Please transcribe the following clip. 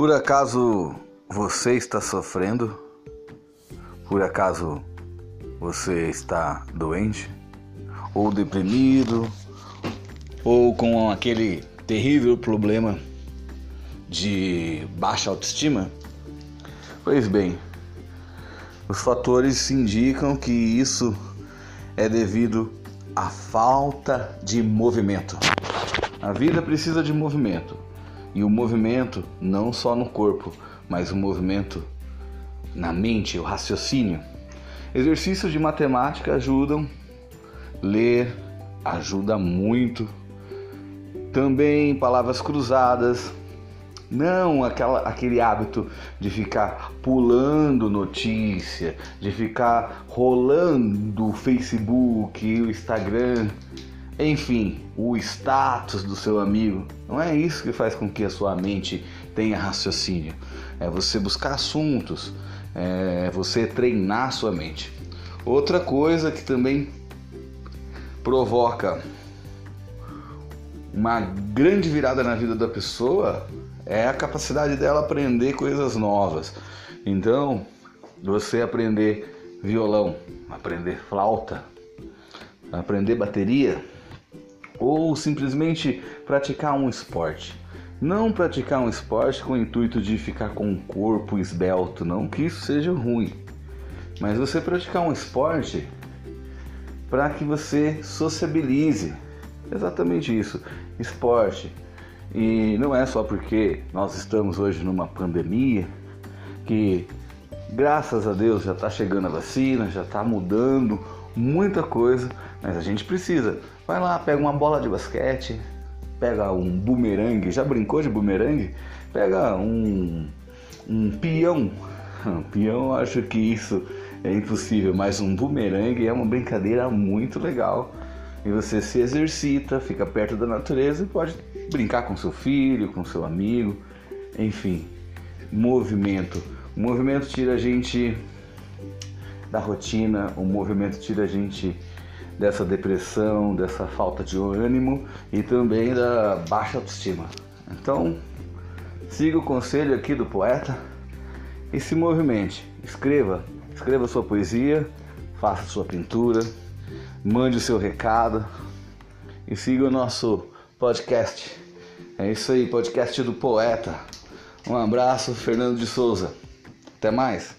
Por acaso você está sofrendo? Por acaso você está doente? Ou deprimido? Ou com aquele terrível problema de baixa autoestima? Pois bem, os fatores indicam que isso é devido à falta de movimento. A vida precisa de movimento. E o movimento não só no corpo, mas o movimento na mente, o raciocínio. Exercícios de matemática ajudam, ler ajuda muito. Também palavras cruzadas, não aquela, aquele hábito de ficar pulando notícia, de ficar rolando o Facebook, o Instagram, enfim, o status do seu amigo. Não é isso que faz com que a sua mente tenha raciocínio. É você buscar assuntos, é você treinar a sua mente. Outra coisa que também provoca uma grande virada na vida da pessoa é a capacidade dela aprender coisas novas. Então, você aprender violão, aprender flauta, aprender bateria ou simplesmente praticar um esporte. Não praticar um esporte com o intuito de ficar com um corpo esbelto, não que isso seja ruim. Mas você praticar um esporte para que você sociabilize. Exatamente isso. Esporte e não é só porque nós estamos hoje numa pandemia que, graças a Deus, já está chegando a vacina, já está mudando muita coisa, mas a gente precisa. Vai lá, pega uma bola de basquete, pega um bumerangue, já brincou de bumerangue? Pega um, um peão. Um peão, acho que isso é impossível, mas um bumerangue é uma brincadeira muito legal e você se exercita, fica perto da natureza e pode brincar com seu filho, com seu amigo, enfim, movimento. O movimento tira a gente da rotina, o movimento tira a gente dessa depressão, dessa falta de ânimo e também da baixa autoestima. Então, siga o conselho aqui do poeta e se movimente. Escreva, escreva sua poesia, faça sua pintura, mande o seu recado e siga o nosso podcast. É isso aí, podcast do poeta. Um abraço, Fernando de Souza. Até mais.